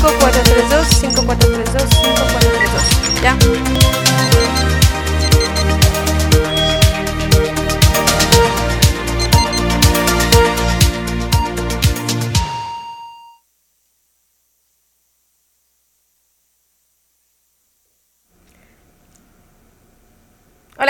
5432 5432 5432. Ya.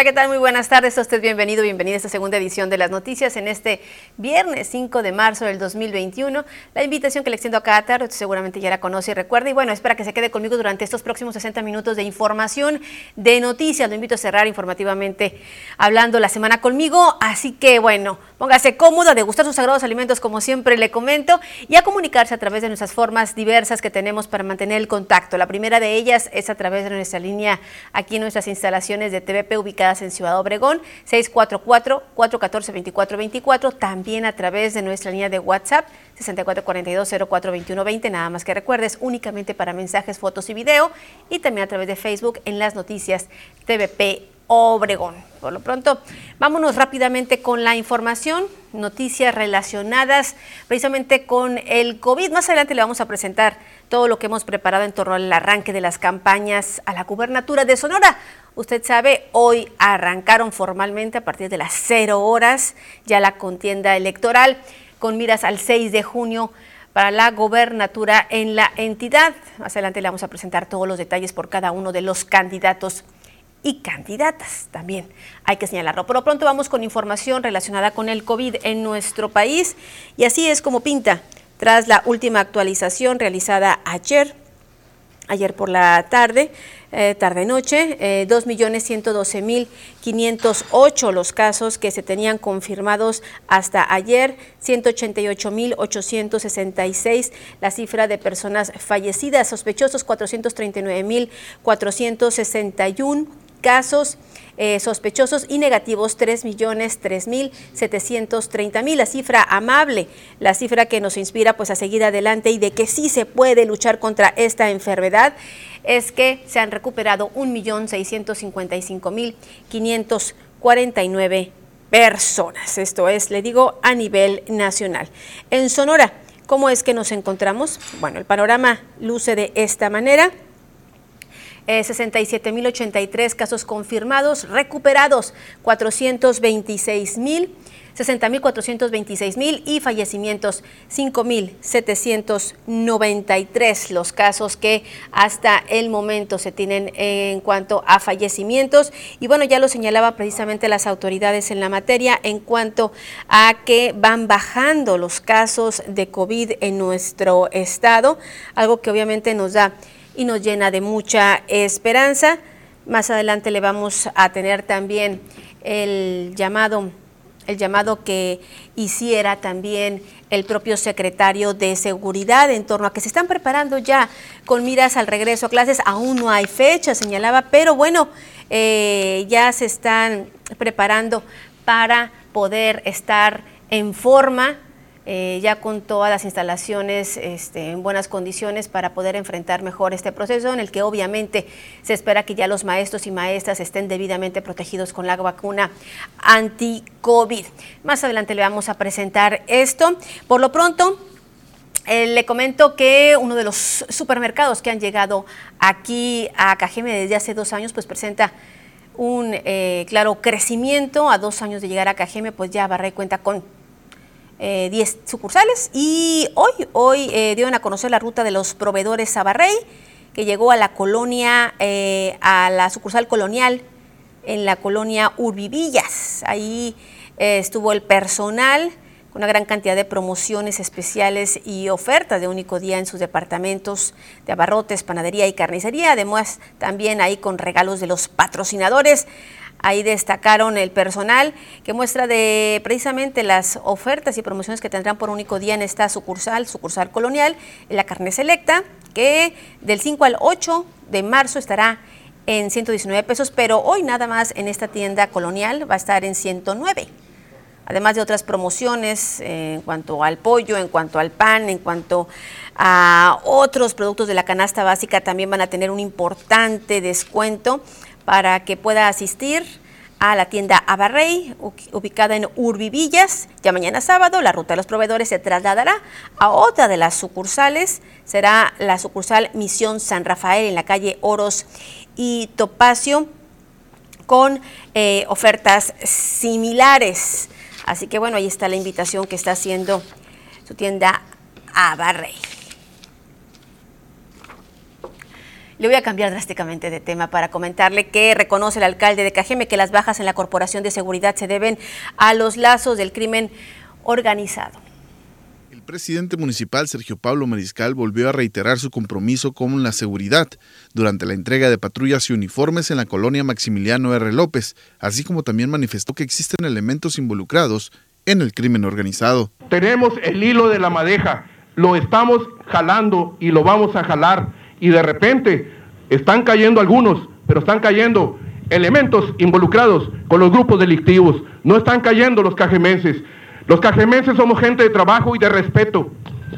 ¿Qué tal? Muy buenas tardes. A usted bienvenido, bienvenida a esta segunda edición de las noticias en este viernes 5 de marzo del 2021. La invitación que le extiendo a cada tarde, seguramente ya la conoce y recuerda. Y bueno, espera que se quede conmigo durante estos próximos 60 minutos de información, de noticias. Lo invito a cerrar informativamente hablando la semana conmigo. Así que bueno, póngase cómodo, a degustar sus sagrados alimentos como siempre le comento y a comunicarse a través de nuestras formas diversas que tenemos para mantener el contacto. La primera de ellas es a través de nuestra línea aquí en nuestras instalaciones de TVP ubicadas en Ciudad Obregón, 644-414-2424, también a través de nuestra línea de WhatsApp, 6442-042120, nada más que recuerdes, únicamente para mensajes, fotos y video, y también a través de Facebook en las noticias TVP Obregón. Por lo pronto, vámonos rápidamente con la información, noticias relacionadas precisamente con el COVID. Más adelante le vamos a presentar todo lo que hemos preparado en torno al arranque de las campañas a la gubernatura de Sonora. Usted sabe, hoy arrancaron formalmente a partir de las cero horas ya la contienda electoral con miras al 6 de junio para la gobernatura en la entidad. Más adelante le vamos a presentar todos los detalles por cada uno de los candidatos y candidatas también. Hay que señalarlo. Por lo pronto vamos con información relacionada con el COVID en nuestro país y así es como pinta tras la última actualización realizada ayer, ayer por la tarde, eh, tarde-noche, eh, 2.112.508 los casos que se tenían confirmados hasta ayer, 188.866 la cifra de personas fallecidas, sospechosos 439.461 casos eh, sospechosos y negativos 3 millones 3 mil 730 mil. La cifra amable, la cifra que nos inspira pues a seguir adelante y de que sí se puede luchar contra esta enfermedad es que se han recuperado 1.655.549 personas. Esto es, le digo, a nivel nacional. En Sonora, ¿cómo es que nos encontramos? Bueno, el panorama luce de esta manera. Eh, 67.083 casos confirmados, recuperados 426.000. 60.426.000 y fallecimientos 5.793 los casos que hasta el momento se tienen en cuanto a fallecimientos. Y bueno, ya lo señalaba precisamente las autoridades en la materia en cuanto a que van bajando los casos de COVID en nuestro estado, algo que obviamente nos da y nos llena de mucha esperanza. Más adelante le vamos a tener también el llamado el llamado que hiciera también el propio secretario de Seguridad en torno a que se están preparando ya con miras al regreso a clases. Aún no hay fecha, señalaba, pero bueno, eh, ya se están preparando para poder estar en forma eh, ya con todas las instalaciones este, en buenas condiciones para poder enfrentar mejor este proceso en el que obviamente se espera que ya los maestros y maestras estén debidamente protegidos con la vacuna anti-COVID. Más adelante le vamos a presentar esto. Por lo pronto, eh, le comento que uno de los supermercados que han llegado aquí a Cajeme desde hace dos años, pues presenta un eh, claro crecimiento. A dos años de llegar a Cajeme, pues ya Barray cuenta con 10 eh, sucursales y hoy, hoy eh, dieron a conocer la ruta de los proveedores Sabarrey, que llegó a la colonia, eh, a la sucursal colonial en la colonia Urbivillas. Ahí eh, estuvo el personal con una gran cantidad de promociones especiales y ofertas de único día en sus departamentos de abarrotes, panadería y carnicería. Además, también ahí con regalos de los patrocinadores. Ahí destacaron el personal que muestra de precisamente las ofertas y promociones que tendrán por único día en esta sucursal, sucursal colonial, la carne selecta, que del 5 al 8 de marzo estará en 119 pesos, pero hoy nada más en esta tienda colonial va a estar en 109 además de otras promociones eh, en cuanto al pollo, en cuanto al pan, en cuanto a otros productos de la canasta básica, también van a tener un importante descuento para que pueda asistir a la tienda Abarrey, ubicada en Urbivillas. Ya mañana sábado, la ruta de los proveedores se trasladará a otra de las sucursales. Será la sucursal Misión San Rafael en la calle Oros y Topacio, con eh, ofertas similares. Así que bueno, ahí está la invitación que está haciendo su tienda Abarrey. Le voy a cambiar drásticamente de tema para comentarle que reconoce el alcalde de Cajeme que las bajas en la Corporación de Seguridad se deben a los lazos del crimen organizado. El presidente municipal Sergio Pablo Mariscal volvió a reiterar su compromiso con la seguridad durante la entrega de patrullas y uniformes en la colonia Maximiliano R. López, así como también manifestó que existen elementos involucrados en el crimen organizado. Tenemos el hilo de la madeja, lo estamos jalando y lo vamos a jalar y de repente están cayendo algunos, pero están cayendo elementos involucrados con los grupos delictivos, no están cayendo los cajemenses. Los cajemenses somos gente de trabajo y de respeto.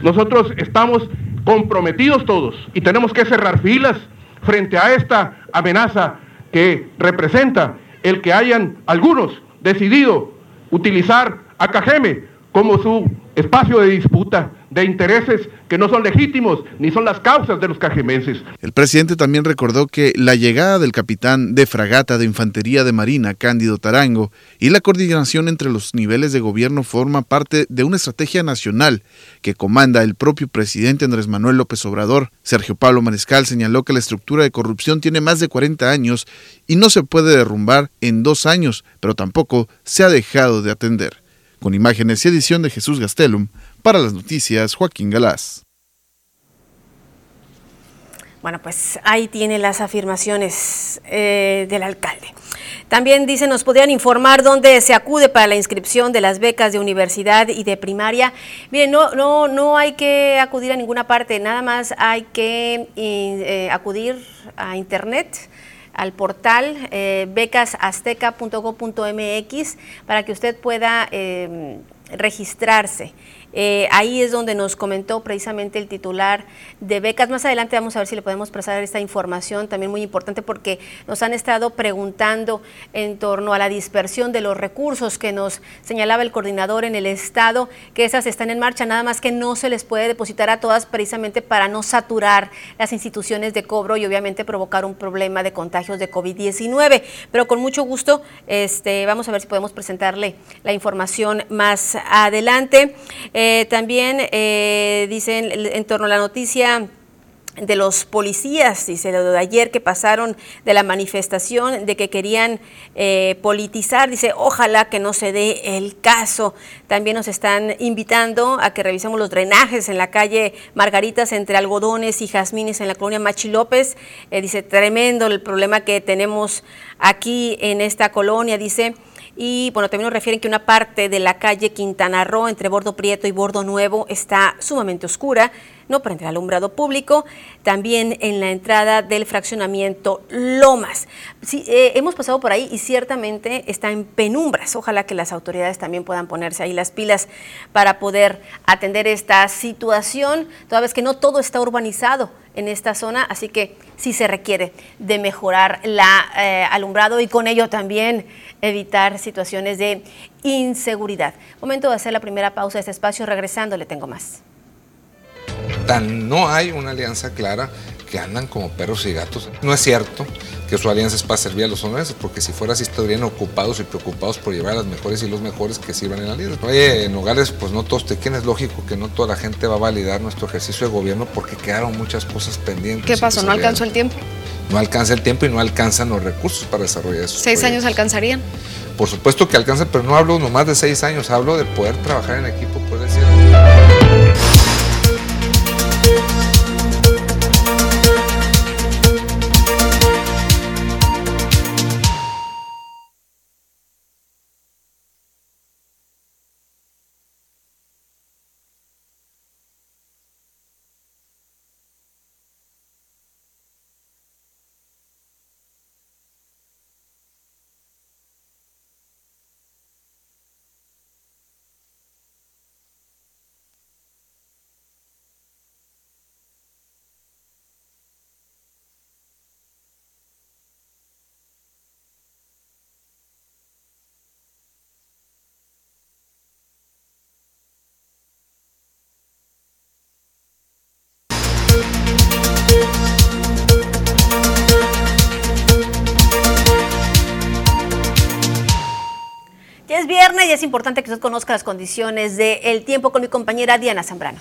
Nosotros estamos comprometidos todos y tenemos que cerrar filas frente a esta amenaza que representa el que hayan algunos decidido utilizar a Cajeme como su espacio de disputa de intereses que no son legítimos ni son las causas de los cajemenses. El presidente también recordó que la llegada del capitán de fragata de Infantería de Marina, Cándido Tarango, y la coordinación entre los niveles de gobierno forma parte de una estrategia nacional que comanda el propio presidente Andrés Manuel López Obrador. Sergio Pablo Mariscal señaló que la estructura de corrupción tiene más de 40 años y no se puede derrumbar en dos años, pero tampoco se ha dejado de atender. Con imágenes y edición de Jesús Gastelum, para las noticias Joaquín Galás. Bueno, pues ahí tiene las afirmaciones eh, del alcalde. También dice, nos podrían informar dónde se acude para la inscripción de las becas de universidad y de primaria. Miren, no, no, no hay que acudir a ninguna parte, nada más hay que eh, acudir a internet al portal eh, becasazteca.gov.mx para que usted pueda eh, registrarse. Eh, ahí es donde nos comentó precisamente el titular de becas. Más adelante vamos a ver si le podemos pasar esta información, también muy importante porque nos han estado preguntando en torno a la dispersión de los recursos que nos señalaba el coordinador en el Estado, que esas están en marcha, nada más que no se les puede depositar a todas precisamente para no saturar las instituciones de cobro y obviamente provocar un problema de contagios de COVID-19. Pero con mucho gusto este, vamos a ver si podemos presentarle la información más adelante. También eh, dicen en torno a la noticia de los policías, dice de ayer que pasaron de la manifestación de que querían eh, politizar, dice ojalá que no se dé el caso. También nos están invitando a que revisemos los drenajes en la calle Margaritas entre algodones y jazmines en la colonia Machi López. dice tremendo el problema que tenemos aquí en esta colonia, dice. Y bueno, también nos refieren que una parte de la calle Quintana Roo entre Bordo Prieto y Bordo Nuevo está sumamente oscura no prende el alumbrado público, también en la entrada del fraccionamiento Lomas. Sí, eh, hemos pasado por ahí y ciertamente está en penumbras. Ojalá que las autoridades también puedan ponerse ahí las pilas para poder atender esta situación, toda vez que no todo está urbanizado en esta zona, así que sí se requiere de mejorar el eh, alumbrado y con ello también evitar situaciones de inseguridad. Momento de hacer la primera pausa de este espacio, regresando le tengo más. Tan no hay una alianza clara que andan como perros y gatos. No es cierto que su alianza es para servir a los hombres, porque si fuera así estarían ocupados y preocupados por llevar a las mejores y los mejores que sirvan en la alianza. Oye, en Nogales, pues no todos te quieren, es lógico que no toda la gente va a validar nuestro ejercicio de gobierno porque quedaron muchas cosas pendientes. ¿Qué pasó? ¿No alcanzó el tiempo? No alcanza el tiempo y no alcanzan los recursos para desarrollar eso. ¿Seis años alcanzarían? Por supuesto que alcanzan, pero no hablo nomás de seis años, hablo de poder trabajar en equipo, poder decir. Y es importante que usted conozca las condiciones del tiempo con mi compañera Diana Zambrano.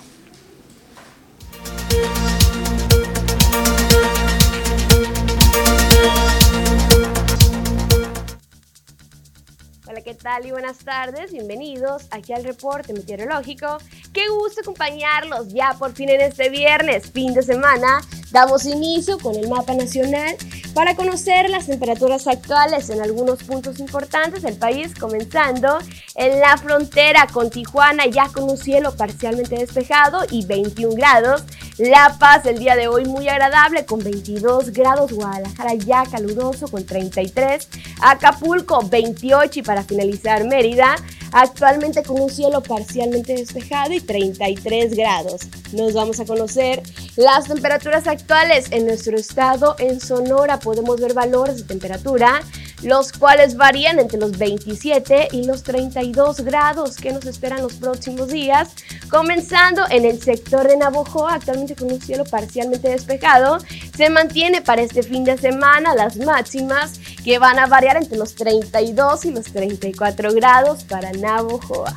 ¿Qué tal y buenas tardes? Bienvenidos aquí al reporte meteorológico. Qué gusto acompañarlos ya por fin en este viernes, fin de semana. Damos inicio con el mapa nacional para conocer las temperaturas actuales en algunos puntos importantes del país, comenzando en la frontera con Tijuana ya con un cielo parcialmente despejado y 21 grados. La Paz el día de hoy muy agradable con 22 grados, Guadalajara ya caluroso con 33, Acapulco 28 y para finalizar Mérida actualmente con un cielo parcialmente despejado y 33 grados. Nos vamos a conocer las temperaturas actuales en nuestro estado. En Sonora podemos ver valores de temperatura los cuales varían entre los 27 y los 32 grados que nos esperan los próximos días, comenzando en el sector de Navojoa, actualmente con un cielo parcialmente despejado, se mantiene para este fin de semana las máximas que van a variar entre los 32 y los 34 grados para Navojoa.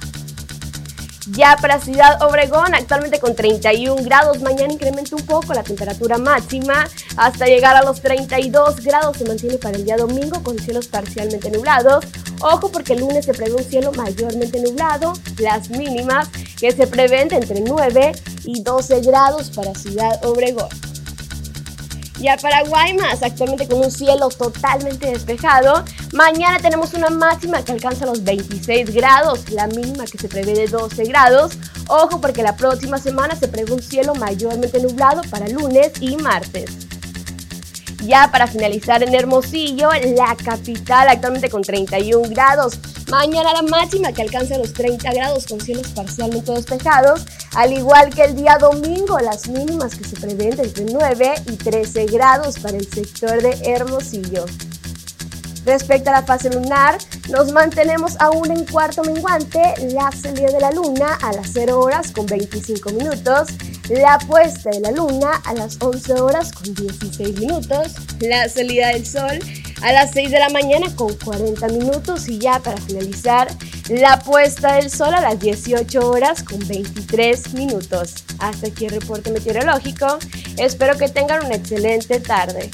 Ya para Ciudad Obregón, actualmente con 31 grados, mañana incrementa un poco la temperatura máxima hasta llegar a los 32 grados. Se mantiene para el día domingo con cielos parcialmente nublados. Ojo porque el lunes se prevé un cielo mayormente nublado. Las mínimas que se prevén entre 9 y 12 grados para Ciudad Obregón. Ya para Guaymas, actualmente con un cielo totalmente despejado. Mañana tenemos una máxima que alcanza los 26 grados, la mínima que se prevé de 12 grados. Ojo porque la próxima semana se prevé un cielo mayormente nublado para lunes y martes. Ya para finalizar en Hermosillo, la capital actualmente con 31 grados. Mañana la máxima que alcanza los 30 grados con cielos parcialmente despejados, al igual que el día domingo, las mínimas que se prevén entre 9 y 13 grados para el sector de Hermosillo. Respecto a la fase lunar, nos mantenemos aún en cuarto menguante, la salida de la luna a las 0 horas con 25 minutos, la puesta de la luna a las 11 horas con 16 minutos, la salida del sol a las 6 de la mañana con 40 minutos y ya para finalizar, la puesta del sol a las 18 horas con 23 minutos. Hasta aquí el reporte meteorológico. Espero que tengan una excelente tarde.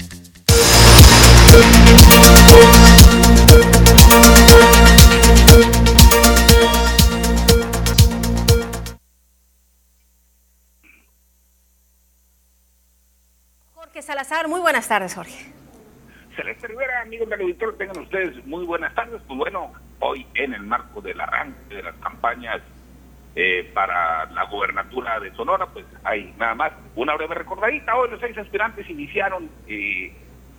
Salazar, muy buenas tardes, Jorge. Celeste Rivera, amigos del auditorio, tengan ustedes muy buenas tardes. Pues bueno, hoy en el marco del arranque de las campañas eh, para la gobernatura de Sonora, pues hay nada más una breve recordadita. Hoy los seis aspirantes iniciaron eh,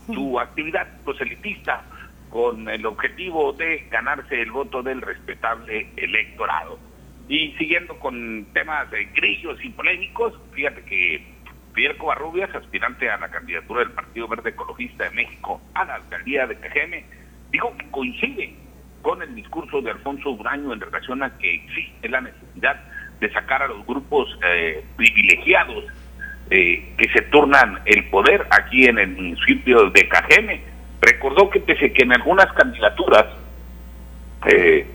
su actividad proselitista con el objetivo de ganarse el voto del respetable electorado. Y siguiendo con temas de grillos y polémicos, fíjate que Fidel Covarrubias, aspirante a la candidatura del Partido Verde Ecologista de México a la alcaldía de Cajeme, dijo que coincide con el discurso de Alfonso Uraño en relación a que existe la necesidad de sacar a los grupos eh, privilegiados eh, que se turnan el poder aquí en el municipio de Cajeme. Recordó que pese que en algunas candidaturas eh,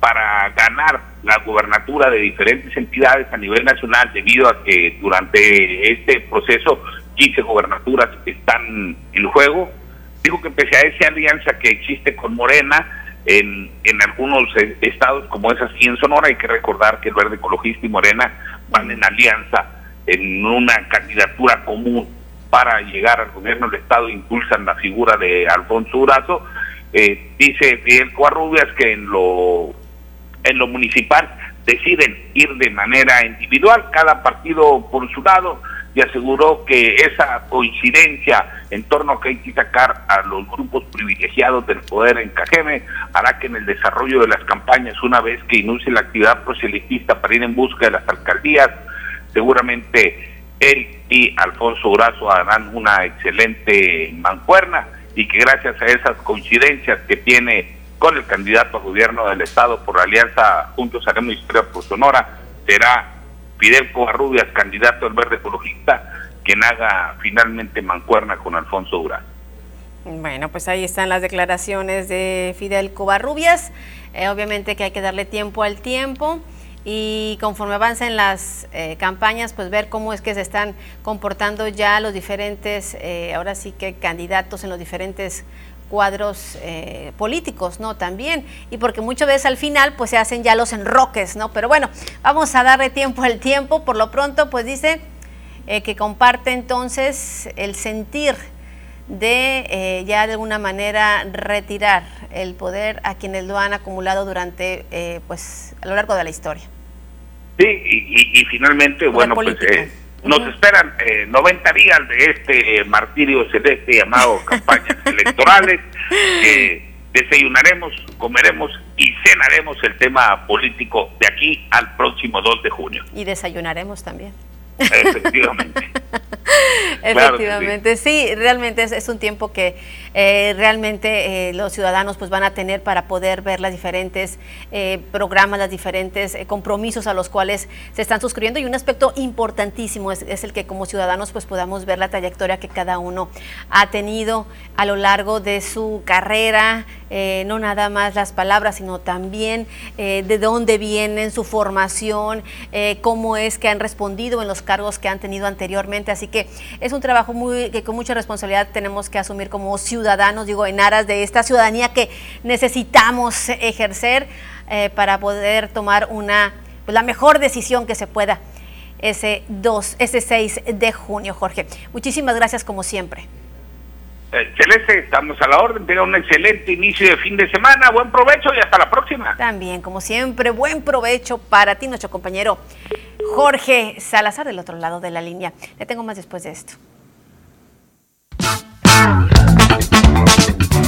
para ganar la gubernatura de diferentes entidades a nivel nacional debido a que durante este proceso 15 gobernaturas están en juego. Digo que pese a esa alianza que existe con Morena en, en algunos eh, estados como es así en Sonora, hay que recordar que el Verde Ecologista y Morena van en alianza en una candidatura común para llegar al gobierno del estado, impulsan la figura de Alfonso Urazo. Eh, dice Fidel Coarrubias que en lo lo municipal deciden ir de manera individual, cada partido por su lado, y aseguró que esa coincidencia en torno a que hay que sacar a los grupos privilegiados del poder en Cajeme hará que en el desarrollo de las campañas, una vez que inicie la actividad proselitista para ir en busca de las alcaldías, seguramente él y Alfonso Urazo harán una excelente mancuerna y que gracias a esas coincidencias que tiene el candidato a gobierno del Estado por la alianza Juntos Haremos Historia por Sonora, será Fidel Covarrubias, candidato al Verde Ecologista, quien haga finalmente mancuerna con Alfonso Durán. Bueno, pues ahí están las declaraciones de Fidel Covarrubias. Eh, obviamente que hay que darle tiempo al tiempo y conforme avancen las eh, campañas, pues ver cómo es que se están comportando ya los diferentes, eh, ahora sí que candidatos en los diferentes cuadros políticos, ¿no? También, y porque muchas veces al final pues se hacen ya los enroques, ¿no? Pero bueno, vamos a darle tiempo al tiempo, por lo pronto pues dice que comparte entonces el sentir de eh, ya de alguna manera retirar el poder a quienes lo han acumulado durante eh, pues a lo largo de la historia. Sí, y, finalmente, bueno, pues eh, nos esperan 90 días de este martirio celeste llamado campañas electorales. desayunaremos, comeremos y cenaremos el tema político de aquí al próximo 2 de junio. Y desayunaremos también. Efectivamente. Efectivamente, sí. realmente es, un tiempo que eh, realmente eh, los ciudadanos pues van a tener para poder ver las diferentes eh, programas, los diferentes compromisos a los cuales se están suscribiendo y un aspecto importantísimo es, es, el que como ciudadanos pues podamos ver la trayectoria que cada uno ha tenido a lo largo de su carrera, no nada más las palabras, sino también de dónde vienen, su formación, cómo es que han respondido en los cargos que han tenido anteriormente. Así que es un trabajo muy que con mucha responsabilidad tenemos que asumir como ciudadanos, digo, en aras de esta ciudadanía que necesitamos ejercer eh, para poder tomar una pues, la mejor decisión que se pueda ese 2, ese 6 de junio, Jorge. Muchísimas gracias como siempre. Celeste, estamos a la orden. Tenga un excelente inicio de fin de semana. Buen provecho y hasta la próxima. También, como siempre, buen provecho para ti, nuestro compañero Jorge Salazar del otro lado de la línea. Le tengo más después de esto.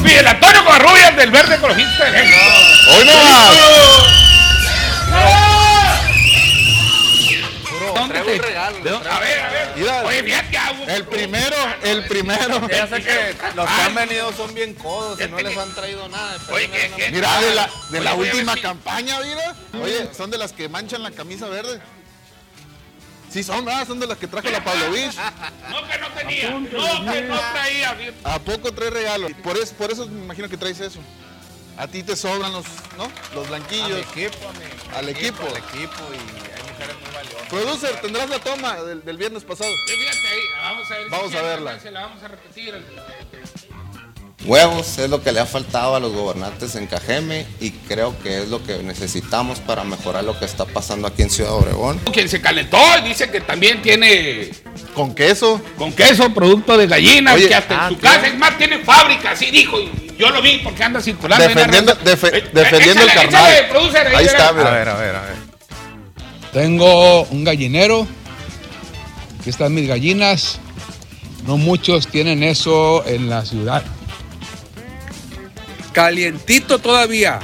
Miguel Antonio Covarrubias del Verde Ecologista ¡Hoy no ¿Dónde un regalo. A ver, a ver. Oye, El primero, el primero. Ya sé que los que han venido son bien codos y no les han traído nada. Oye, Mira, de la, de la última campaña, mira. Oye, son de las que manchan la camisa verde. Sí, son, ah, son de las que trajo la Pavlovich. No, que no tenía. No, que no traía. ¿A poco trae regalo? Por eso, por eso me imagino que traes eso. A ti te sobran los, ¿no? Los blanquillos. Al equipo, Al equipo. Al equipo y muy. Producer, tendrás la toma del, del viernes pasado. Sí, fíjate ahí, vamos a ver. Vamos a verla. Se la vamos a repetir. Huevos es lo que le ha faltado a los gobernantes en Cajeme y creo que es lo que necesitamos para mejorar lo que está pasando aquí en Ciudad Obregón. Quien se calentó dice que también tiene... ¿Con queso? Con queso, producto de gallina, que hasta en ah, su casa, es más, tiene fábrica, así dijo, y yo lo vi porque anda circulando. Defendiendo, eh, defendiendo el carnal. ahí, está, mira. A ver, a ver, a ver. Tengo un gallinero, aquí están mis gallinas, no muchos tienen eso en la ciudad calientito todavía.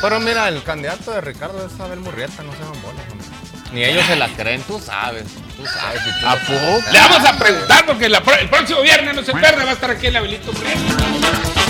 Pero mira, el candidato de Ricardo es Abel Murrieta, no se van bolas. Ni ellos se la creen, tú sabes. Tú sabes. ¿A poco? Le vamos a preguntar porque el próximo viernes no se pierde, va a estar aquí el Abelito Murrieta.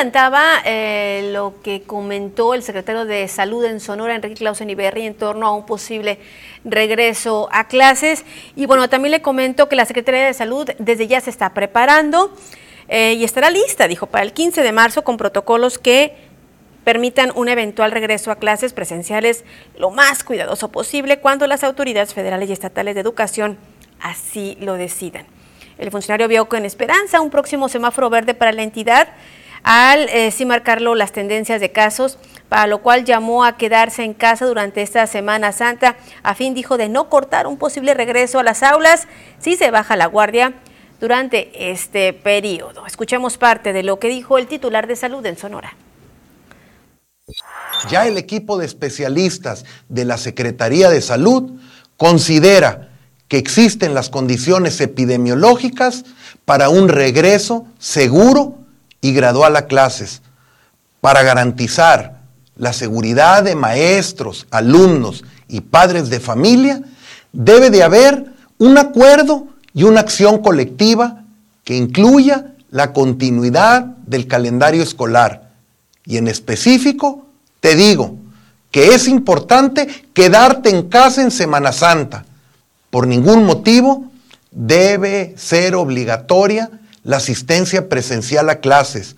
Adelantaba eh, lo que comentó el secretario de Salud en Sonora, Enrique Clausen Iberri, en torno a un posible regreso a clases. Y bueno, también le comento que la Secretaría de Salud desde ya se está preparando eh, y estará lista, dijo, para el 15 de marzo con protocolos que permitan un eventual regreso a clases presenciales lo más cuidadoso posible cuando las autoridades federales y estatales de educación así lo decidan. El funcionario vio con esperanza un próximo semáforo verde para la entidad al eh, sí marcarlo las tendencias de casos, para lo cual llamó a quedarse en casa durante esta Semana Santa, a fin, dijo, de no cortar un posible regreso a las aulas si se baja la guardia durante este periodo. Escuchemos parte de lo que dijo el titular de salud en Sonora. Ya el equipo de especialistas de la Secretaría de Salud considera que existen las condiciones epidemiológicas para un regreso seguro y gradual a clases para garantizar la seguridad de maestros, alumnos y padres de familia, debe de haber un acuerdo y una acción colectiva que incluya la continuidad del calendario escolar. Y en específico, te digo que es importante quedarte en casa en Semana Santa. Por ningún motivo debe ser obligatoria la asistencia presencial a clases.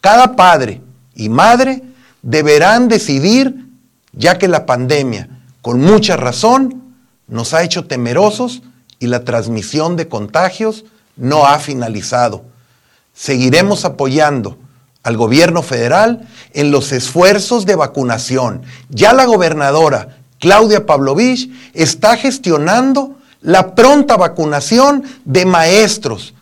Cada padre y madre deberán decidir, ya que la pandemia, con mucha razón, nos ha hecho temerosos y la transmisión de contagios no ha finalizado. Seguiremos apoyando al gobierno federal en los esfuerzos de vacunación. Ya la gobernadora Claudia Pavlovich está gestionando la pronta vacunación de maestros,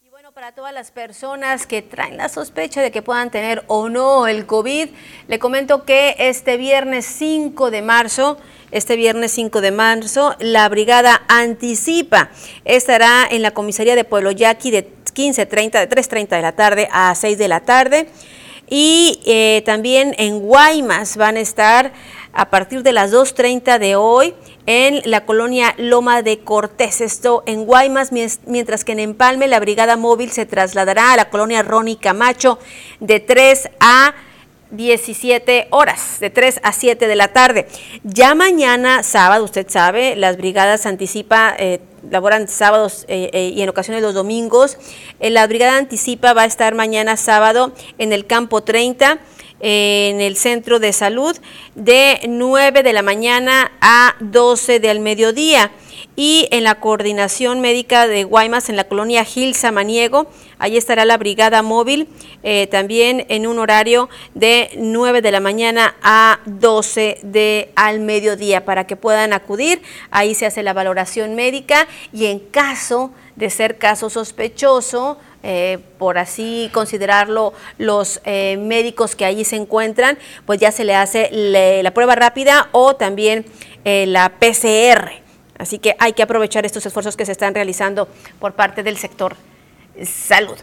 y bueno, para todas las personas que traen la sospecha de que puedan tener o no el COVID, le comento que este viernes 5 de marzo, este viernes 5 de marzo, la brigada Anticipa estará en la comisaría de Pueblo Yaqui de 15.30, de 3.30 de la tarde a 6 de la tarde. Y eh, también en Guaymas van a estar a partir de las 2.30 de hoy en la colonia Loma de Cortés, esto en Guaymas, mientras que en Empalme la brigada móvil se trasladará a la colonia Ronnie Camacho de 3 a 17 horas, de 3 a 7 de la tarde. Ya mañana, sábado, usted sabe, las brigadas anticipa, eh, laboran sábados eh, eh, y en ocasiones los domingos. la brigada anticipa va a estar mañana sábado en el campo 30 en el centro de salud de 9 de la mañana a 12 del mediodía y en la coordinación médica de Guaymas en la colonia Gil Samaniego. Ahí estará la brigada móvil eh, también en un horario de 9 de la mañana a 12 de al mediodía para que puedan acudir. Ahí se hace la valoración médica y en caso de ser caso sospechoso, eh, por así considerarlo, los eh, médicos que allí se encuentran, pues ya se le hace la prueba rápida o también eh, la PCR. Así que hay que aprovechar estos esfuerzos que se están realizando por parte del sector salud.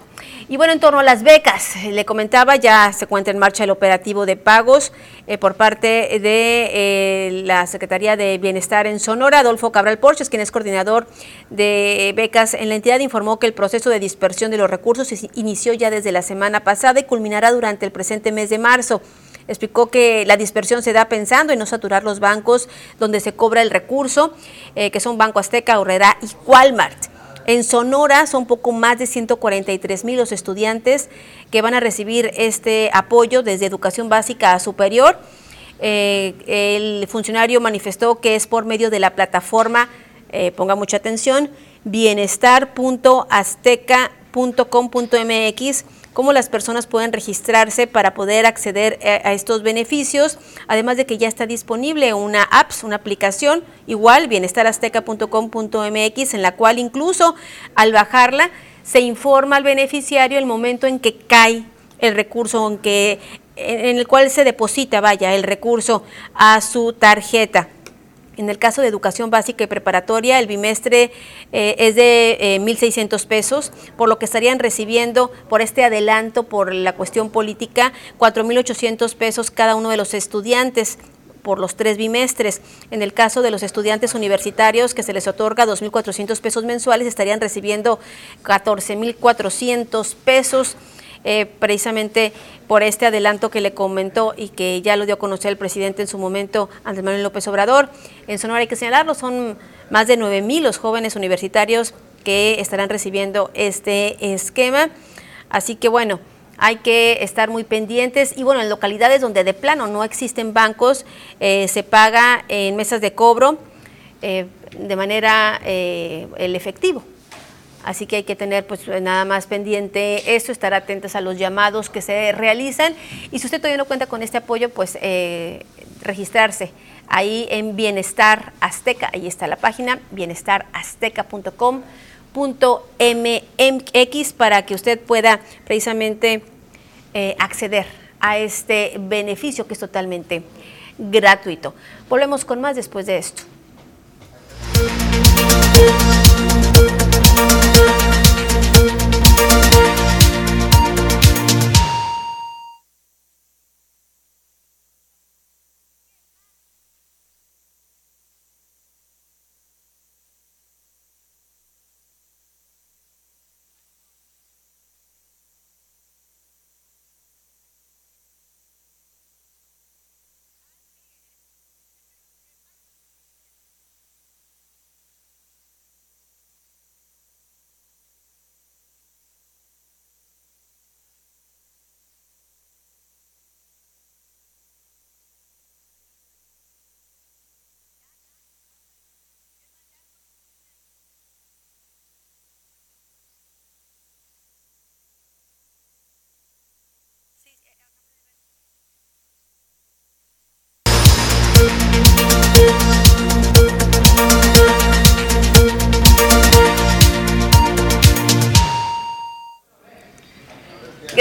Y bueno, en torno a las becas, le comentaba, ya se cuenta en marcha el operativo de pagos eh, por parte de eh, la Secretaría de Bienestar en Sonora. Adolfo Cabral Porches, quien es coordinador de becas en la entidad, informó que el proceso de dispersión de los recursos inició ya desde la semana pasada y culminará durante el presente mes de marzo. Explicó que la dispersión se da pensando en no saturar los bancos donde se cobra el recurso, eh, que son Banco Azteca, Horrera y Walmart. En Sonora son poco más de 143 mil los estudiantes que van a recibir este apoyo desde educación básica a superior. Eh, el funcionario manifestó que es por medio de la plataforma, eh, ponga mucha atención, bienestar.azteca.com.mx cómo las personas pueden registrarse para poder acceder a, estos beneficios, además de que ya está disponible una apps, una aplicación, igual bienestarazteca.com.mx, en la cual incluso al bajarla se informa al beneficiario el momento en que cae el recurso, en, que, en el cual se deposita, vaya, el recurso a su tarjeta. En el caso de educación básica y preparatoria, el bimestre eh, es de 1.600 eh, pesos, por lo que estarían recibiendo por este adelanto, por la cuestión política, 4.800 pesos cada uno de los estudiantes por los tres bimestres. En el caso de los estudiantes universitarios que se les otorga 2.400 pesos mensuales, estarían recibiendo 14.400 pesos. Eh, precisamente por este adelanto que le comentó y que ya lo dio a conocer el presidente en su momento, Andrés Manuel López Obrador. En Sonora hay que señalarlo, son más de 9 mil los jóvenes universitarios que estarán recibiendo este esquema. Así que bueno, hay que estar muy pendientes y bueno, en localidades donde de plano no existen bancos, eh, se paga en mesas de cobro eh, de manera el efectivo. Así que hay que tener pues nada más pendiente eso, estar atentos a los llamados que se realizan y si usted todavía no cuenta con este apoyo, pues eh, registrarse ahí en Bienestar Azteca, ahí está la página, bienestarazteca.com.mx para que usted pueda precisamente eh, acceder a este beneficio que es totalmente gratuito. Volvemos con más después de esto.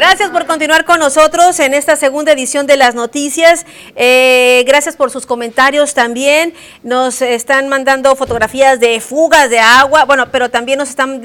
Gracias por continuar con nosotros en esta segunda edición de las noticias. Eh, gracias por sus comentarios también. Nos están mandando fotografías de fugas de agua, bueno, pero también nos están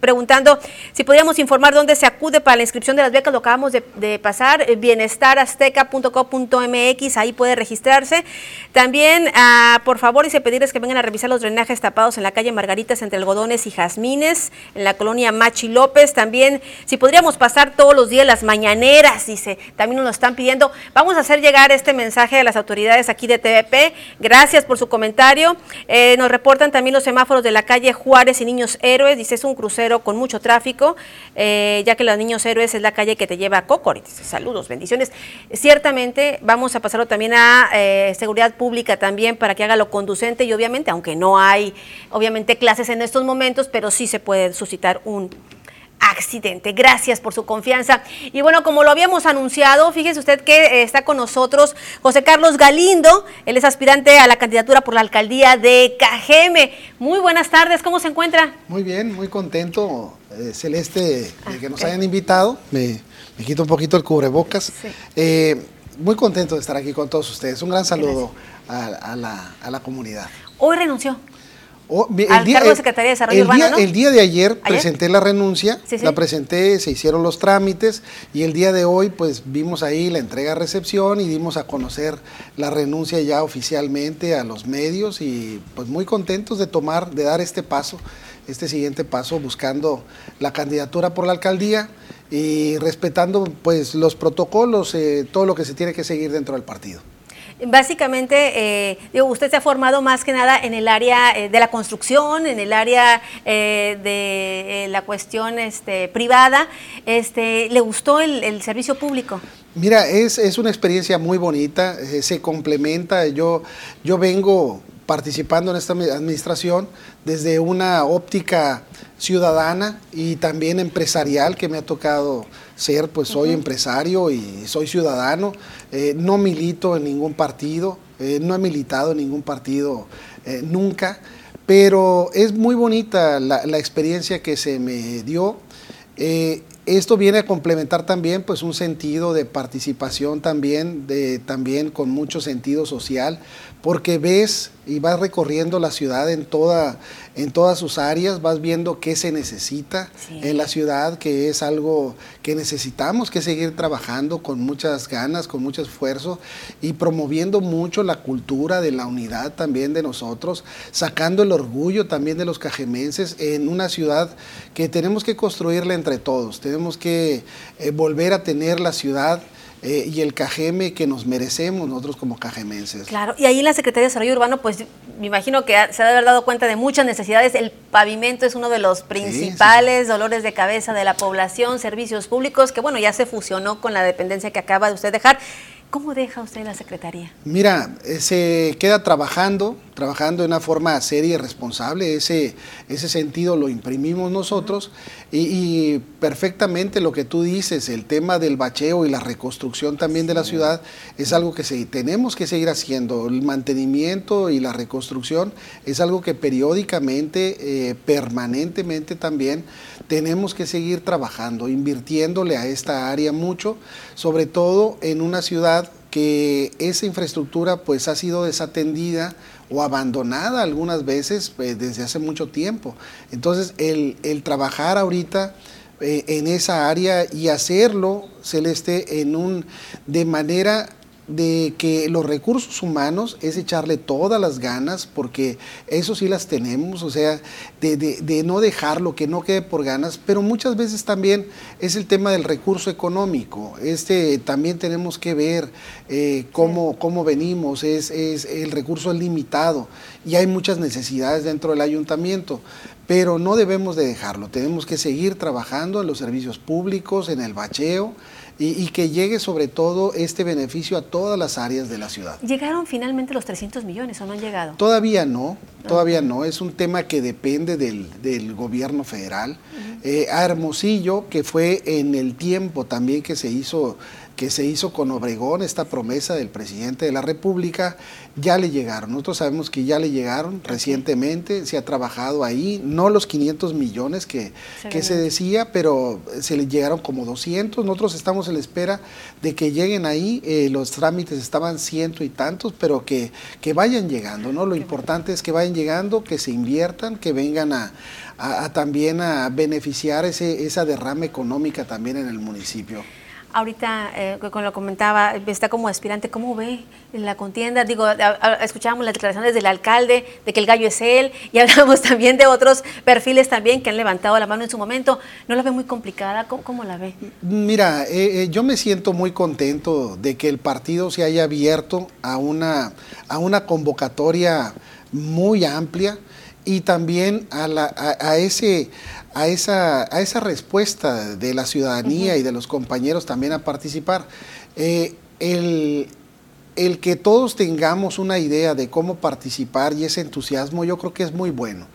preguntando si podríamos informar dónde se acude para la inscripción de las becas. Lo acabamos de, pasar, eh, bienestarazteca.com.mx, ahí puede registrarse. También, ah, por favor, se pedirles que vengan a revisar los drenajes tapados en la calle Margaritas entre algodones y jazmines, en la colonia Machi López. También, si podríamos pasar todos los días las mañaneras, dice, también nos lo están pidiendo. Vamos a hacer llegar este mensaje a las autoridades aquí de TVP. Gracias por su comentario. Eh, nos reportan también los semáforos de la calle Juárez y Niños Héroes. Dice, es un crucero con mucho tráfico, eh, ya que los Niños Héroes es la calle que te lleva a Cocor. saludos, bendiciones. Ciertamente vamos a pasarlo también a eh, seguridad pública también para que haga lo conducente y obviamente, aunque no hay obviamente clases en estos momentos, pero sí se puede suscitar un accidente. Gracias por su confianza. Y bueno, como lo habíamos anunciado, fíjese usted que eh, está con nosotros José Carlos Galindo, él es aspirante a la candidatura por la alcaldía de Cajeme. Muy buenas tardes, ¿cómo se encuentra? Muy bien, muy contento, eh, Celeste, de ah, que nos hayan invitado. Me, quito un poquito el cubrebocas. Eh, muy contento de estar aquí con todos ustedes. Un gran saludo a, la, a la comunidad. Hoy renunció. Oh, el día, de Secretaría de Desarrollo el Día, El día de ayer, presenté la renuncia, la presenté, se hicieron los trámites y el día de hoy pues vimos ahí la entrega-recepción y dimos a conocer la renuncia ya oficialmente a los medios y pues muy contentos de tomar, de dar este paso, este siguiente paso buscando la candidatura por la alcaldía y respetando pues los protocolos, eh, todo lo que se tiene que seguir dentro del partido. Básicamente, eh, digo, usted se ha formado más que nada en el área eh, de la construcción, en el área eh, de la cuestión este, privada. Este, ¿Le gustó el, servicio público? Mira, es, es, una experiencia muy bonita, se complementa. Yo, yo vengo participando en esta administración desde una óptica ciudadana y también empresarial que me ha tocado ser, pues soy empresario y soy ciudadano, eh, no milito en ningún partido, eh, no he militado en ningún partido eh, nunca, pero es muy bonita la, la, experiencia que se me dio. esto viene a complementar también pues un sentido de participación también, de, también con mucho sentido social, porque ves y vas recorriendo la ciudad en, toda, en todas sus áreas, vas viendo qué se necesita en la ciudad, que es algo que necesitamos que seguir trabajando con muchas ganas, con mucho esfuerzo y promoviendo mucho la cultura de la unidad también de nosotros, sacando el orgullo también de los cajemenses en una ciudad que tenemos que construirla entre todos, tenemos que eh, volver a tener la ciudad eh, y el cajeme que nos merecemos nosotros como cajemenses. Claro, y ahí en la Secretaría de Desarrollo Urbano, pues me imagino que se ha de haber dado cuenta de muchas necesidades. El pavimento es uno de los principales dolores de cabeza de la población, servicios públicos, que bueno, ya se fusionó con la dependencia que acaba de usted dejar. ¿Cómo deja usted la Secretaría? Mira, eh, se queda trabajando, trabajando de una forma seria y responsable. Ese, ese sentido lo imprimimos nosotros y, perfectamente lo que tú dices, el tema del bacheo y la reconstrucción también de la ciudad es algo que se, tenemos que seguir haciendo. El mantenimiento y la reconstrucción es algo que periódicamente, eh, permanentemente también tenemos que seguir trabajando, invirtiéndole a esta área mucho, sobre todo en una ciudad que esa infraestructura pues ha sido desatendida o abandonada algunas veces pues, desde hace mucho tiempo. Entonces, el, trabajar ahorita eh, en esa área y hacerlo, Celeste, en un, de manera de que los recursos humanos es echarle todas las ganas, porque eso sí las tenemos, o sea, de, no dejarlo, que no quede por ganas, pero muchas veces también es el tema del recurso económico, este también tenemos que ver eh, cómo, cómo, venimos, es, es, el recurso es limitado y hay muchas necesidades dentro del ayuntamiento, pero no debemos de dejarlo, tenemos que seguir trabajando en los servicios públicos, en el bacheo, y, que llegue sobre todo este beneficio a todas las áreas de la ciudad. ¿Llegaron finalmente los 300 millones o no han llegado? Todavía no, todavía no. Es un tema que depende del, gobierno federal. Eh, a Hermosillo, que fue en el tiempo también que se hizo que se hizo con Obregón, esta promesa del presidente de la República, ya le llegaron. Nosotros sabemos que ya le llegaron recientemente, se ha trabajado ahí, no los 500 millones que se, que se decía, pero se le llegaron como 200. Nosotros estamos en la espera de que lleguen ahí, eh, los trámites estaban ciento y tantos, pero que, que vayan llegando, ¿no? Lo importante es que vayan llegando, que se inviertan, que vengan a, también a beneficiar ese, esa derrama económica también en el municipio. Ahorita, eh, con lo comentaba, está como aspirante, ¿cómo ve la contienda? Digo, escuchábamos las declaraciones del alcalde de que el gallo es él y hablamos también de otros perfiles también que han levantado la mano en su momento. ¿No la ve muy complicada? ¿Cómo, la ve? Mira, eh, eh, yo me siento muy contento de que el partido se haya abierto a una, a una convocatoria muy amplia y también a, la, a ese a esa, a esa respuesta de la ciudadanía y de los compañeros también a participar. Eh, el, que todos tengamos una idea de cómo participar y ese entusiasmo yo creo que es muy bueno.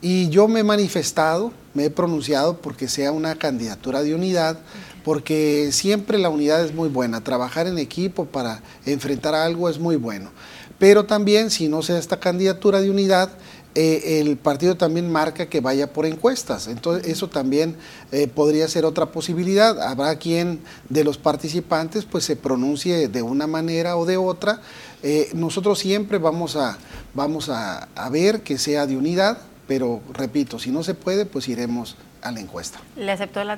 Y yo me he manifestado, me he pronunciado porque sea una candidatura de unidad, porque siempre la unidad es muy buena, trabajar en equipo para enfrentar algo es muy bueno. Pero también si no sea esta candidatura de unidad, eh, el partido también marca que vaya por encuestas. Entonces, eso también eh, podría ser otra posibilidad. Habrá quien de los participantes pues se pronuncie de una manera o de otra. Eh, nosotros siempre vamos a, vamos a, ver que sea de unidad, pero repito, si no se puede, pues iremos a la encuesta. ¿Le aceptó la,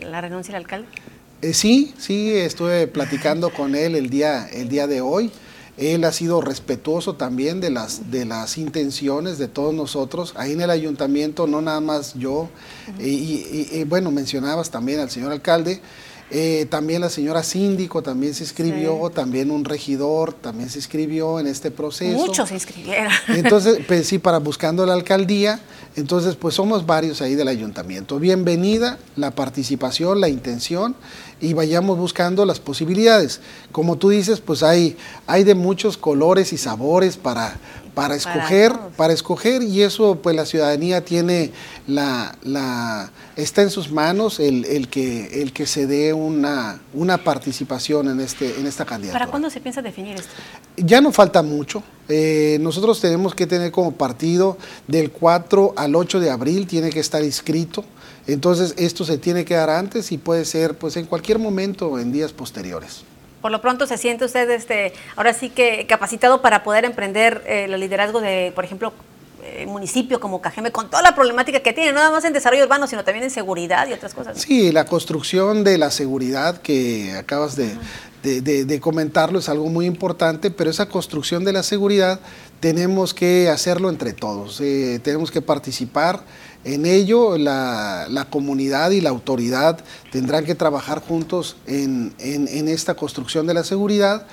la, renuncia del alcalde? sí, sí, estuve platicando con él el día, el día de hoy. Él ha sido respetuoso también de las, de las intenciones de todos nosotros. Ahí en el ayuntamiento, no nada más yo, y, bueno, mencionabas también al señor alcalde, eh, también la señora síndico también se inscribió, también un regidor también se inscribió en este proceso. Muchos se inscribieron. Entonces, pues sí, para buscando la alcaldía, entonces pues somos varios ahí del ayuntamiento. Bienvenida la participación, la intención y vayamos buscando las posibilidades. Como tú dices, pues hay, hay de muchos colores y sabores para, para escoger, para, escoger y eso pues la ciudadanía tiene la, la está en sus manos el, el, que el que se dé una, una participación en este en esta candidatura. ¿Para cuándo se piensa definir esto? Ya no falta mucho. Eh, nosotros tenemos que tener como partido del 4 al 8 de abril tiene que estar inscrito. Entonces esto se tiene que dar antes y puede ser pues en cualquier momento en días posteriores. Por lo pronto se siente usted este, ahora sí que capacitado para poder emprender eh, el liderazgo de, por ejemplo, eh, municipio como Cajeme, con toda la problemática que tiene, no nada más en desarrollo urbano, sino también en seguridad y otras cosas. Sí, la construcción de la seguridad que acabas de, comentarlo es algo muy importante, pero esa construcción de la seguridad tenemos que hacerlo entre todos, eh, tenemos que participar en ello, la, comunidad y la autoridad tendrán que trabajar juntos en, esta construcción de la seguridad.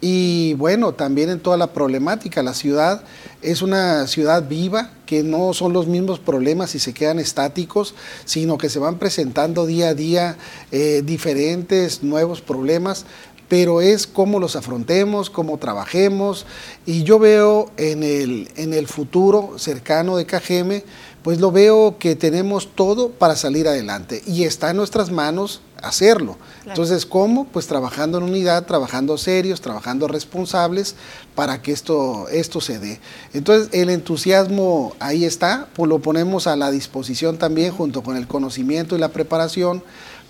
Y bueno, también en toda la problemática, la ciudad es una ciudad viva, que no son los mismos problemas y se quedan estáticos, sino que se van presentando día a día eh, diferentes nuevos problemas, pero es cómo los afrontemos, cómo trabajemos, y yo veo en el, futuro cercano de Cajeme, pues lo veo que tenemos todo para salir adelante, y está en nuestras manos hacerlo. Entonces, ¿cómo? Pues trabajando en unidad, trabajando serios, trabajando responsables para que esto, esto se dé. Entonces, el entusiasmo ahí está, pues lo ponemos a la disposición también junto con el conocimiento y la preparación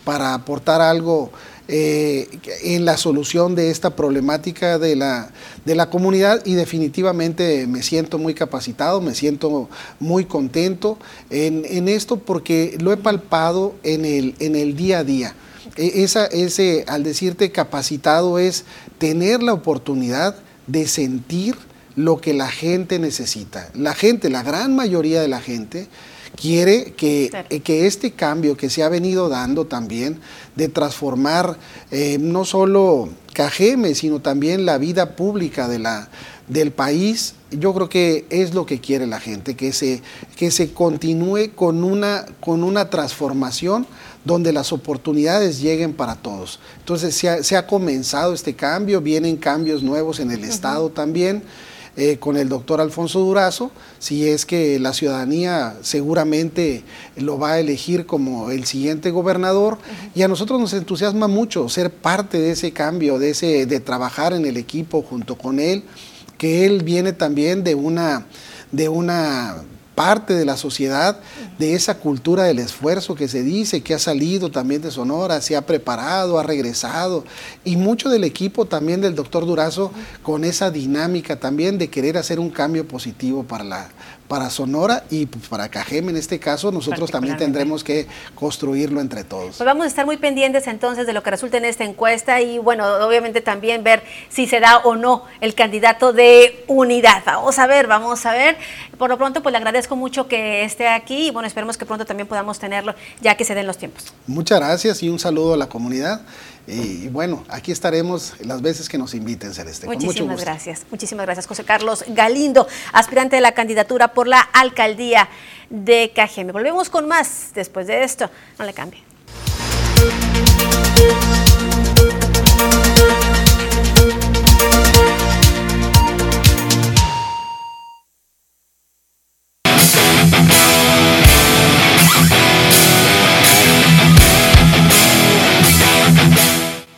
para aportar algo eh, en la solución de esta problemática de la, de la comunidad y definitivamente me siento muy capacitado, me siento muy contento en, en esto porque lo he palpado en el, en el día a día. E, esa, ese, al decirte capacitado es tener la oportunidad de sentir lo que la gente necesita. La gente, la gran mayoría de la gente, quiere que, eh, que, este cambio que se ha venido dando también de transformar eh, no solo Cajeme, sino también la vida pública de la, del país, yo creo que es lo que quiere la gente, que se, que se continúe con una, con una transformación donde las oportunidades lleguen para todos. Entonces se ha, se ha comenzado este cambio, vienen cambios nuevos en el Estado también. Eh, con el doctor Alfonso Durazo, si es que la ciudadanía seguramente lo va a elegir como el siguiente gobernador, y a nosotros nos entusiasma mucho ser parte de ese cambio, de, ese, de trabajar en el equipo junto con él, que él viene también de una, de una parte de la sociedad, de esa cultura del esfuerzo que se dice, que ha salido también de Sonora, se ha preparado, ha regresado, y mucho del equipo también del doctor Durazo con esa dinámica también de querer hacer un cambio positivo para la, para Sonora y para Cajeme en este caso, nosotros también tendremos que construirlo entre todos. Pues vamos a estar muy pendientes entonces de lo que resulte en esta encuesta y bueno, obviamente también ver si se da o no el candidato de unidad. Vamos a ver, vamos a ver. Por lo pronto, pues le agradezco mucho que esté aquí y bueno, esperemos que pronto también podamos tenerlo ya que se den los tiempos. Muchas gracias y un saludo a la comunidad. Y, bueno, aquí estaremos las veces que nos inviten, Celeste. Muchísimas gracias. Muchísimas gracias, José Carlos Galindo, aspirante de la candidatura por la alcaldía de Cajeme. Volvemos con más después de esto. No le cambie.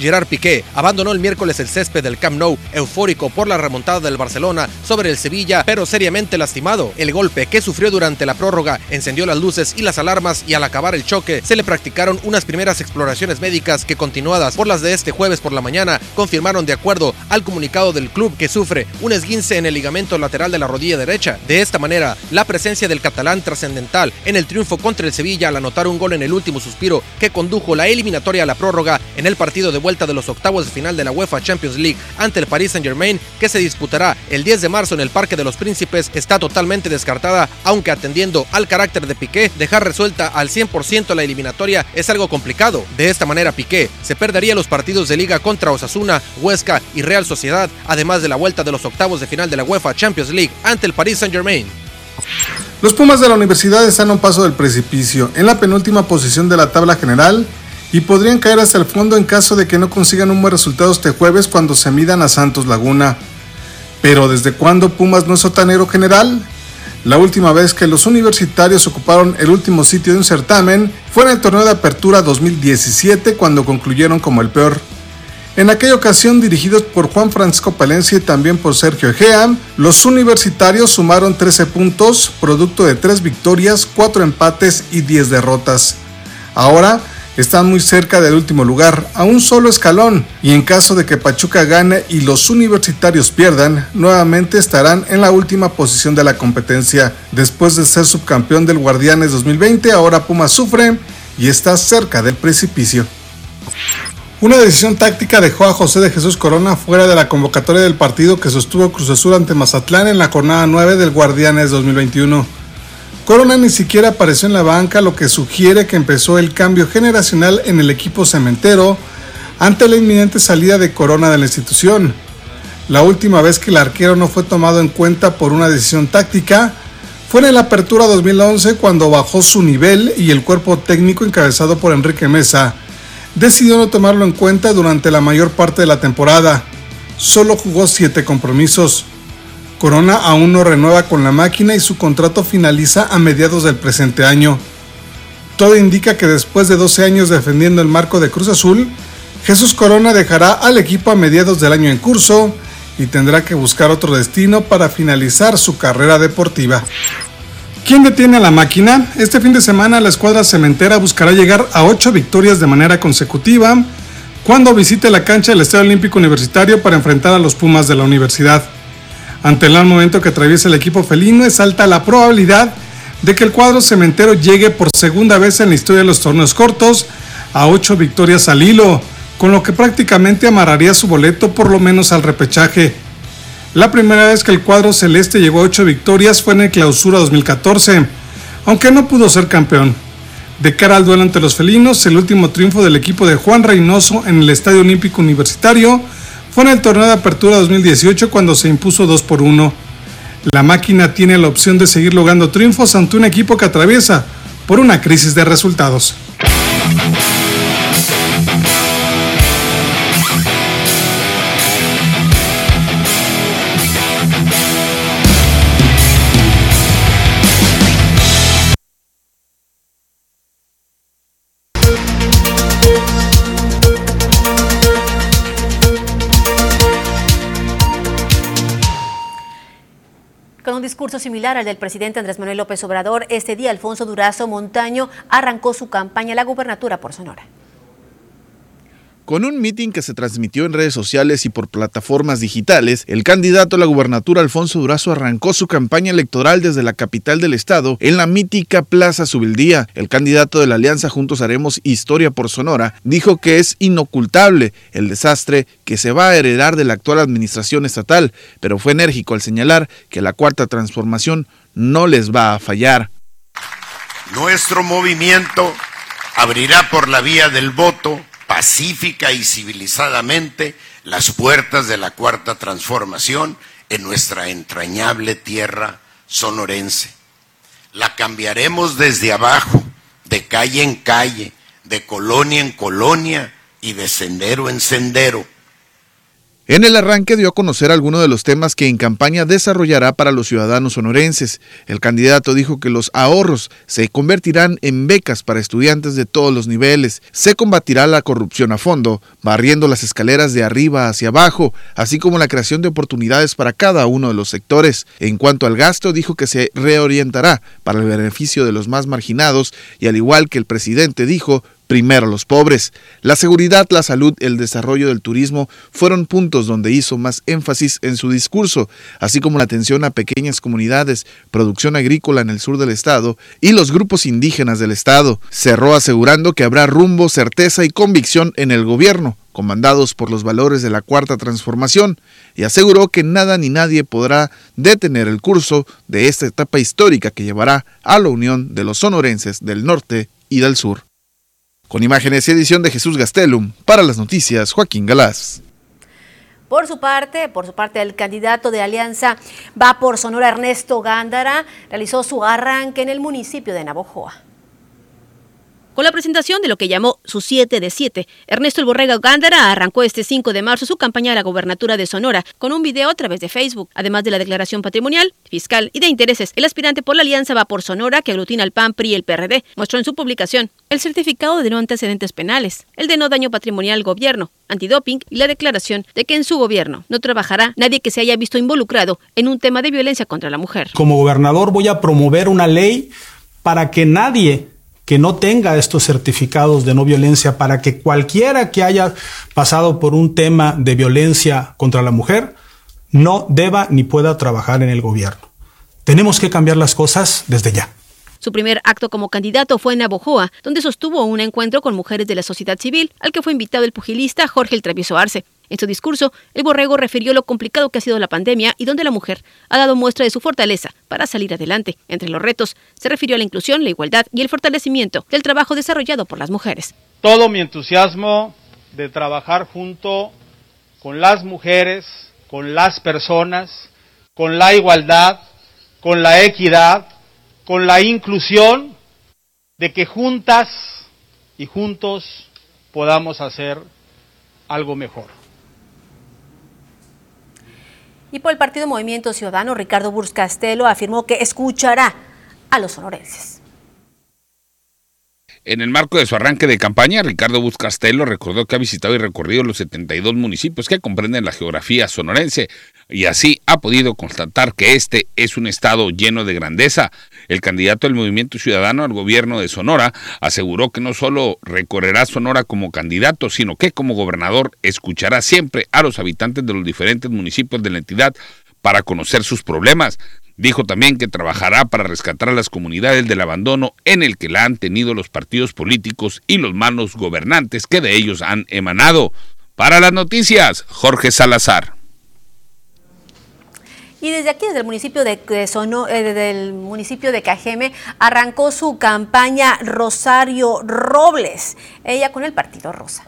Gerard Piqué abandonó el miércoles el césped del Camp Nou, eufórico por la remontada del Barcelona sobre el Sevilla, pero seriamente lastimado. El golpe que sufrió durante la prórroga encendió las luces y las alarmas y al acabar el choque se le practicaron unas primeras exploraciones médicas que continuadas por las de este jueves por la mañana confirmaron de acuerdo al comunicado del club que sufre un esguince en el ligamento lateral de la rodilla derecha. De esta manera, la presencia del catalán trascendental en el triunfo contra el Sevilla al anotar un gol en el último suspiro que condujo la eliminatoria a la prórroga en el partido de vuelta de los octavos de final de la UEFA Champions League ante el Paris Saint-Germain, que se disputará el 10 de marzo en el Parque de los Príncipes, está totalmente descartada, aunque atendiendo al carácter de Piqué, dejar resuelta al 100% la eliminatoria es algo complicado. De esta manera, Piqué se perdería los partidos de liga contra Osasuna, Huesca y Real Sociedad, además de la vuelta de los octavos de final de la UEFA Champions League ante el Paris Saint-Germain. Los Pumas de la universidad están a un paso del precipicio, en la penúltima posición de la tabla general y podrían caer hasta el fondo en caso de que no consigan un buen resultado este jueves cuando se midan a Santos Laguna. Pero ¿desde cuándo Pumas no es sotanero general? La última vez que los universitarios ocuparon el último sitio de un certamen fue en el torneo de apertura 2017 cuando concluyeron como el peor. En aquella ocasión, dirigidos por Juan Francisco Palencia y también por Sergio Egea, los universitarios sumaron 13 puntos, producto de 3 victorias, 4 empates y 10 derrotas. Ahora, están muy cerca del último lugar, a un solo escalón, y en caso de que Pachuca gane y los universitarios pierdan, nuevamente estarán en la última posición de la competencia. Después de ser subcampeón del Guardianes 2020, ahora Puma sufre y está cerca del precipicio. Una decisión táctica dejó a José de Jesús Corona fuera de la convocatoria del partido que sostuvo Cruz Azul ante Mazatlán en la jornada 9 del Guardianes 2021. Corona ni siquiera apareció en la banca, lo que sugiere que empezó el cambio generacional en el equipo cementero ante la inminente salida de Corona de la institución. La última vez que el arquero no fue tomado en cuenta por una decisión táctica fue en la Apertura 2011 cuando bajó su nivel y el cuerpo técnico encabezado por Enrique Mesa decidió no tomarlo en cuenta durante la mayor parte de la temporada. Solo jugó 7 compromisos. Corona aún no renueva con la máquina y su contrato finaliza a mediados del presente año. Todo indica que después de 12 años defendiendo el marco de Cruz Azul, Jesús Corona dejará al equipo a mediados del año en curso y tendrá que buscar otro destino para finalizar su carrera deportiva. ¿Quién detiene a la máquina? Este fin de semana la escuadra cementera buscará llegar a 8 victorias de manera consecutiva cuando visite la cancha del Estadio Olímpico Universitario para enfrentar a los Pumas de la universidad. Ante el mal momento que atraviesa el equipo felino, es alta la probabilidad de que el cuadro cementero llegue por segunda vez en la historia de los torneos cortos a 8 victorias al hilo, con lo que prácticamente amarraría su boleto por lo menos al repechaje. La primera vez que el cuadro celeste llegó a 8 victorias fue en el clausura 2014, aunque no pudo ser campeón. De cara al duelo ante los felinos, el último triunfo del equipo de Juan Reynoso en el Estadio Olímpico Universitario fue en el torneo de apertura 2018 cuando se impuso 2 por 1. La máquina tiene la opción de seguir logrando triunfos ante un equipo que atraviesa por una crisis de resultados. Discurso similar al del presidente Andrés Manuel López Obrador, este día Alfonso Durazo Montaño arrancó su campaña a la gubernatura por Sonora. Con un mitin que se transmitió en redes sociales y por plataformas digitales, el candidato a la gubernatura Alfonso Durazo arrancó su campaña electoral desde la capital del estado en la mítica Plaza Subildía. El candidato de la Alianza Juntos Haremos Historia por Sonora dijo que es inocultable el desastre que se va a heredar de la actual administración estatal, pero fue enérgico al señalar que la cuarta transformación no les va a fallar. Nuestro movimiento abrirá por la vía del voto pacífica y civilizadamente las puertas de la cuarta transformación en nuestra entrañable tierra sonorense. La cambiaremos desde abajo, de calle en calle, de colonia en colonia y de sendero en sendero en el arranque dio a conocer algunos de los temas que en campaña desarrollará para los ciudadanos sonorenses. El candidato dijo que los ahorros se convertirán en becas para estudiantes de todos los niveles. Se combatirá la corrupción a fondo, barriendo las escaleras de arriba hacia abajo, así como la creación de oportunidades para cada uno de los sectores. En cuanto al gasto, dijo que se reorientará para el beneficio de los más marginados y al igual que el presidente dijo, primero los pobres. La seguridad, la salud, el desarrollo del turismo fueron puntos donde hizo más énfasis en su discurso, así como la atención a pequeñas comunidades, producción agrícola en el sur del estado y los grupos indígenas del estado. Cerró asegurando que habrá rumbo, certeza y convicción en el gobierno, comandados por los valores de la cuarta transformación, y aseguró que nada ni nadie podrá detener el curso de esta etapa histórica que llevará a la unión de los sonorenses del norte y del sur. Con imágenes y edición de Jesús Gastelum, para las noticias, Joaquín Galás. Por su parte, por su parte, el candidato de Alianza va por Sonora Ernesto Gándara realizó su arranque en el municipio de Navojoa. Con la presentación de lo que llamó su 7 de 7, Ernesto El Borrega Gándara arrancó este 5 de marzo su campaña a la gobernatura de Sonora con un video a través de Facebook. Además de la declaración patrimonial, fiscal y de intereses, el aspirante por la alianza va por Sonora que aglutina al PAN, PRI y el PRD. Mostró en su publicación el certificado de no antecedentes penales, el de no daño patrimonial al gobierno, antidoping y la declaración de que en su gobierno no trabajará nadie que se haya visto involucrado en un tema de violencia contra la mujer. Como gobernador voy a promover una ley para que nadie que no tenga estos certificados de no violencia para que cualquiera que haya pasado por un tema de violencia contra la mujer no deba ni pueda trabajar en el gobierno. Tenemos que cambiar las cosas desde ya. Su primer acto como candidato fue en Navojoa, donde sostuvo un encuentro con mujeres de la sociedad civil, al que fue invitado el pugilista Jorge el Travieso Arce. En su discurso, el borrego refirió lo complicado que ha sido la pandemia y donde la mujer ha dado muestra de su fortaleza para salir adelante. Entre los retos, se refirió a la inclusión, la igualdad y el fortalecimiento del trabajo desarrollado por las mujeres. Todo mi entusiasmo de trabajar junto con las mujeres, con las personas, con la igualdad, con la equidad, con la inclusión, de que juntas y juntos podamos hacer algo mejor. Y por el Partido Movimiento Ciudadano, Ricardo Burs Castelo afirmó que escuchará a los sonorenses. En el marco de su arranque de campaña, Ricardo Buscastelo recordó que ha visitado y recorrido los 72 municipios que comprenden la geografía sonorense y así ha podido constatar que este es un estado lleno de grandeza. El candidato del Movimiento Ciudadano al gobierno de Sonora aseguró que no solo recorrerá Sonora como candidato, sino que como gobernador escuchará siempre a los habitantes de los diferentes municipios de la entidad para conocer sus problemas. Dijo también que trabajará para rescatar a las comunidades del abandono en el que la han tenido los partidos políticos y los malos gobernantes que de ellos han emanado. Para las noticias, Jorge Salazar. Y desde aquí, desde el municipio de, Sono, eh, del municipio de Cajeme, arrancó su campaña Rosario Robles, ella con el Partido Rosa.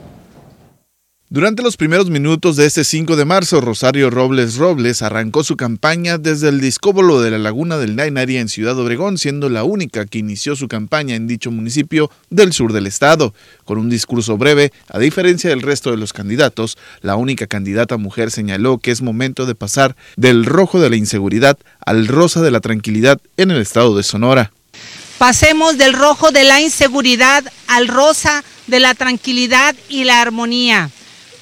Durante los primeros minutos de este 5 de marzo, Rosario Robles Robles arrancó su campaña desde el discóbolo de la Laguna del Nainari en Ciudad Obregón, siendo la única que inició su campaña en dicho municipio del sur del estado. Con un discurso breve, a diferencia del resto de los candidatos, la única candidata mujer señaló que es momento de pasar del rojo de la inseguridad al rosa de la tranquilidad en el estado de Sonora. Pasemos del rojo de la inseguridad al rosa de la tranquilidad y la armonía.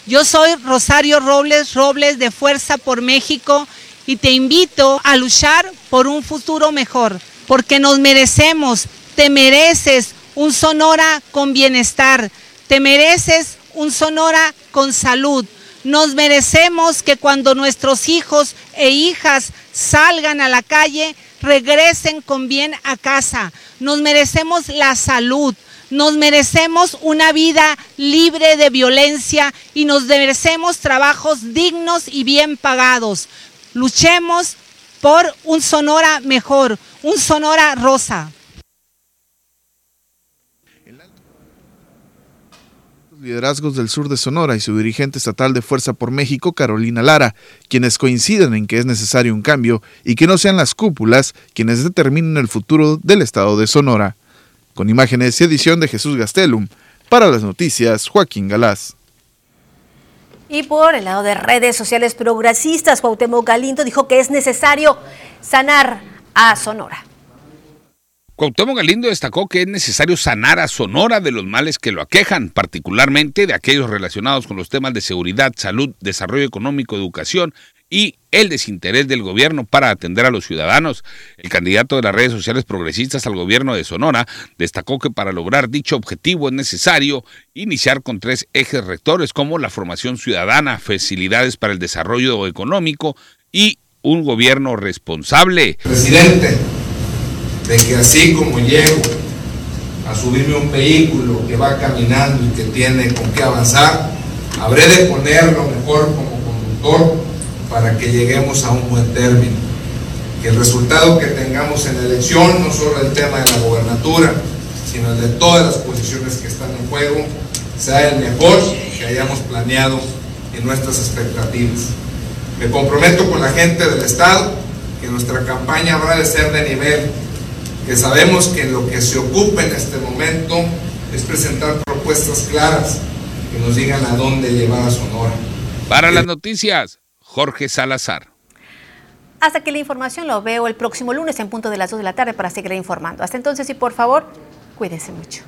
Yo soy Rosario Robles Robles de Fuerza por México y te invito a luchar por un futuro mejor, porque nos merecemos, te mereces un Sonora con bienestar, te mereces un Sonora con salud. Nos merecemos que cuando nuestros hijos e hijas salgan a la calle, regresen con bien a casa. Nos merecemos la salud, nos merecemos una vida libre de violencia y nos merecemos trabajos dignos y bien pagados. Luchemos por un Sonora mejor, un Sonora rosa. liderazgos del sur de Sonora y su dirigente estatal de Fuerza por México, Carolina Lara, quienes coinciden en que es necesario un cambio y que no sean las cúpulas quienes determinen el futuro del estado de Sonora con imágenes y edición de Jesús Gastelum. Para las noticias, Joaquín Galás. Y por el lado de redes sociales progresistas, Cuauhtémoc Galindo dijo que es necesario sanar a Sonora. Cuauhtémoc Galindo destacó que es necesario sanar a Sonora de los males que lo aquejan, particularmente de aquellos relacionados con los temas de seguridad, salud, desarrollo económico, educación y el desinterés del gobierno para atender a los ciudadanos. El candidato de las redes sociales progresistas al gobierno de Sonora destacó que para lograr dicho objetivo es necesario iniciar con tres ejes rectores como la formación ciudadana, facilidades para el desarrollo económico y un gobierno responsable. Presidente, de que así como llego a subirme un vehículo que va caminando y que tiene con qué avanzar, habré de poner lo mejor como conductor para que lleguemos a un buen término. Que el resultado que tengamos en la elección, no solo el tema de la gobernatura, sino el de todas las posiciones que están en juego, sea el mejor que hayamos planeado en nuestras expectativas. Me comprometo con la gente del Estado que nuestra campaña habrá de ser de nivel, que sabemos que lo que se ocupa en este momento es presentar propuestas claras que nos digan a dónde llevar a Sonora. Para las noticias, Jorge Salazar. Hasta que la información lo veo el próximo lunes en punto de las 2 de la tarde para seguir informando. Hasta entonces y por favor, cuídese mucho.